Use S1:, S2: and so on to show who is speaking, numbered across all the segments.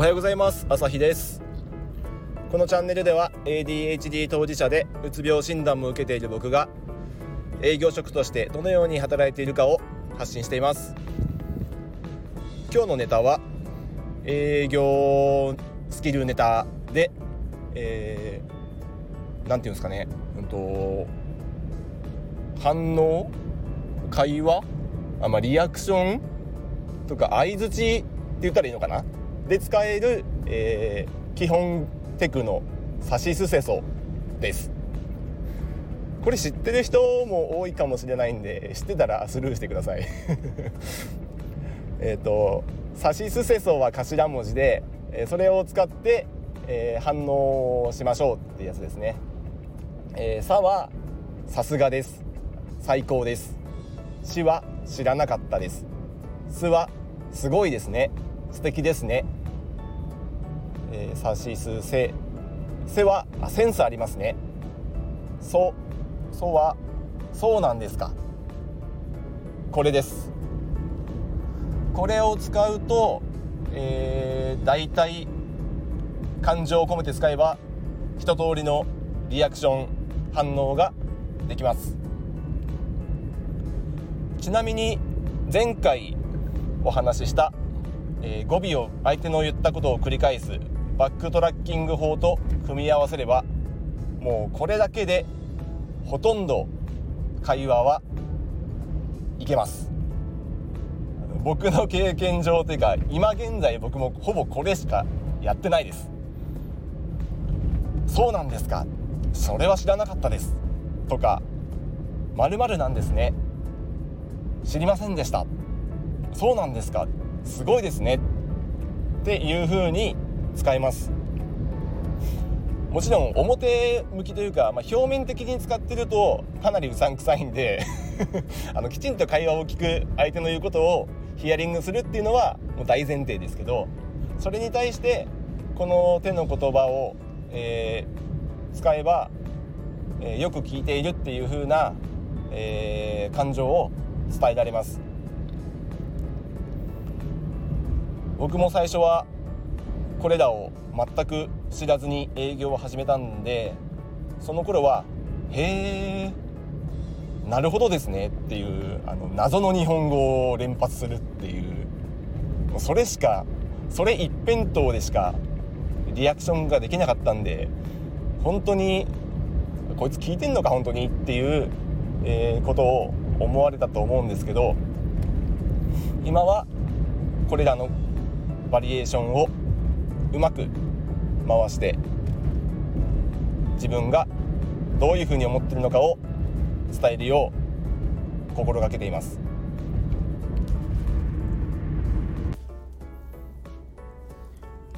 S1: おはようございます。朝日です。このチャンネルでは ADHD 当事者でうつ病診断も受けている僕が営業職としてどのように働いているかを発信しています。今日のネタは営業スキルネタで、えー、なんていうんですかね、うんと、反応会話あ、まあ、リアクションとか相づちって言ったらいいのかな。で使える、えー、基本テクのサシスセソです。これ知ってる人も多いかもしれないんで知ってたらスルーしてください。えっとサシスセソは頭文字でそれを使って、えー、反応しましょうってやつですね「えー、さ」はさすがです。最高です「し」は知らなかったです「す」はすごいですね。素敵ですね。えー、サシスセセはあセンスありますね。ソソはそうなんですか。これです。これを使うと、えー、大体感情を込めて使えば一通りのリアクション反応ができます。ちなみに前回お話しした、えー、語尾を相手の言ったことを繰り返すバックトラッキング法と組み合わせればもうこれだけでほとんど会話はいけます。僕の経験上というか今現在僕もほぼこれしかやってないです。そうなんですか。それは知らなかったです。とかまるなんですね。知りませんでした。そうなんですか。すごいですね。っていう風に使えます。もちろん表向きというか、まあ、表面的に使ってるとかなりうさんくさいんで あのきちんと会話を聞く相手の言うことをヒアリングするっていうのはもう大前提ですけどそれに対してこの手の言葉を、えー、使えば、えー、よく聞いているっていう風な、えー、感情を伝えられます。僕も最初はこれらを全く知らずに営業を始めたんでその頃は「へえなるほどですね」っていうあの謎の日本語を連発するっていうそれしかそれ一辺倒でしかリアクションができなかったんで本当にこいつ聞いてんのか本当にっていう、え、ことを思われたと思うんですけど今はこれらのバリエーションをうまく回して自分がどういうふうに思ってるのかを伝えるよう心がけています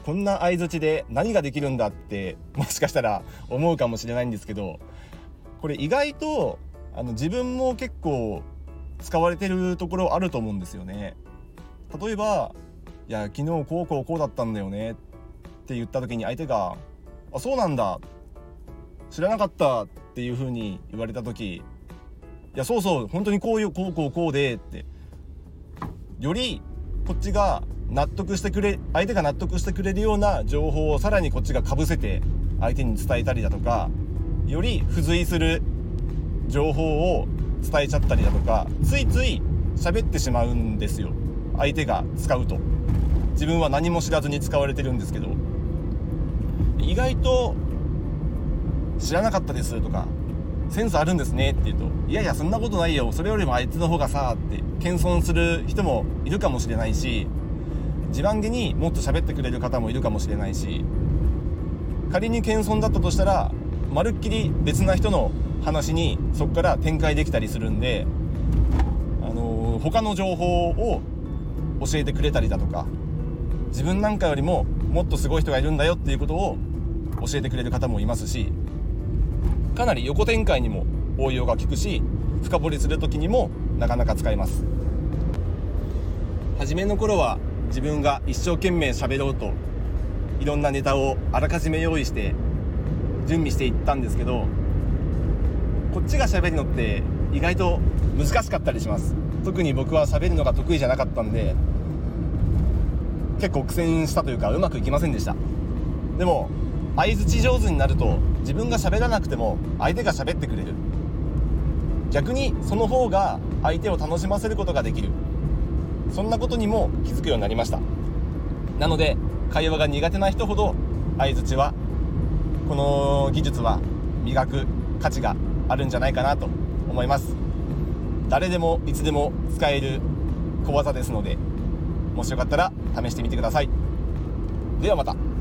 S1: こんな相づちで何ができるんだってもしかしたら思うかもしれないんですけどこれ意外とあの自分も結構使われてるところあると思うんですよね。例えば「いや昨日こうこうこうだったんだよね」って言った時に相手が「あそうなんだ。知らなかった」っていう風に言われた時「いやそうそう本当にこういうこうこうこうで」って。よりこっちが納得してくれ相手が納得してくれるような情報をさらにこっちがかぶせて相手に伝えたりだとかより付随する情報を伝えちゃったりだとかついつい喋ってしまうんですよ。相手が使うと。自分は何も知らずに使われてるんですけど意外と知らなかったですとかセンスあるんですねって言うといやいやそんなことないよ。それよりもあいつの方がさって謙遜する人もいるかもしれないし自慢げにもっと喋ってくれる方もいるかもしれないし仮に謙遜だったとしたらまるっきり別な人の話にそこから展開できたりするんで、あのー、他の情報を教えてくれたりだとか自分なんかよりももっとすごい人がいるんだよっていうことを教えてくれる方もいますしかなり横展開にも応用が利くし深掘りする時にもなかなか使えます。初めの頃は自分が一生懸命喋ろうといろんなネタをあらかじめ用意して準備していったんですけどこっちが喋るのって意外と難しかったりします。特に僕は喋るのが得意じゃなかったんで結構苦戦したというかうまくいきませんでした。でも相づち上手になると自分が喋らなくても相手が喋ってくれる。逆にその方が相手を楽しませることができる。そんなことにも気づくようになりました。なので会話が苦手な人ほど相づちはこの技術は磨く価値があるんじゃないかなと思います。誰でもいつでも使える小技ですのでもしよかったら試してみてください。ではまた。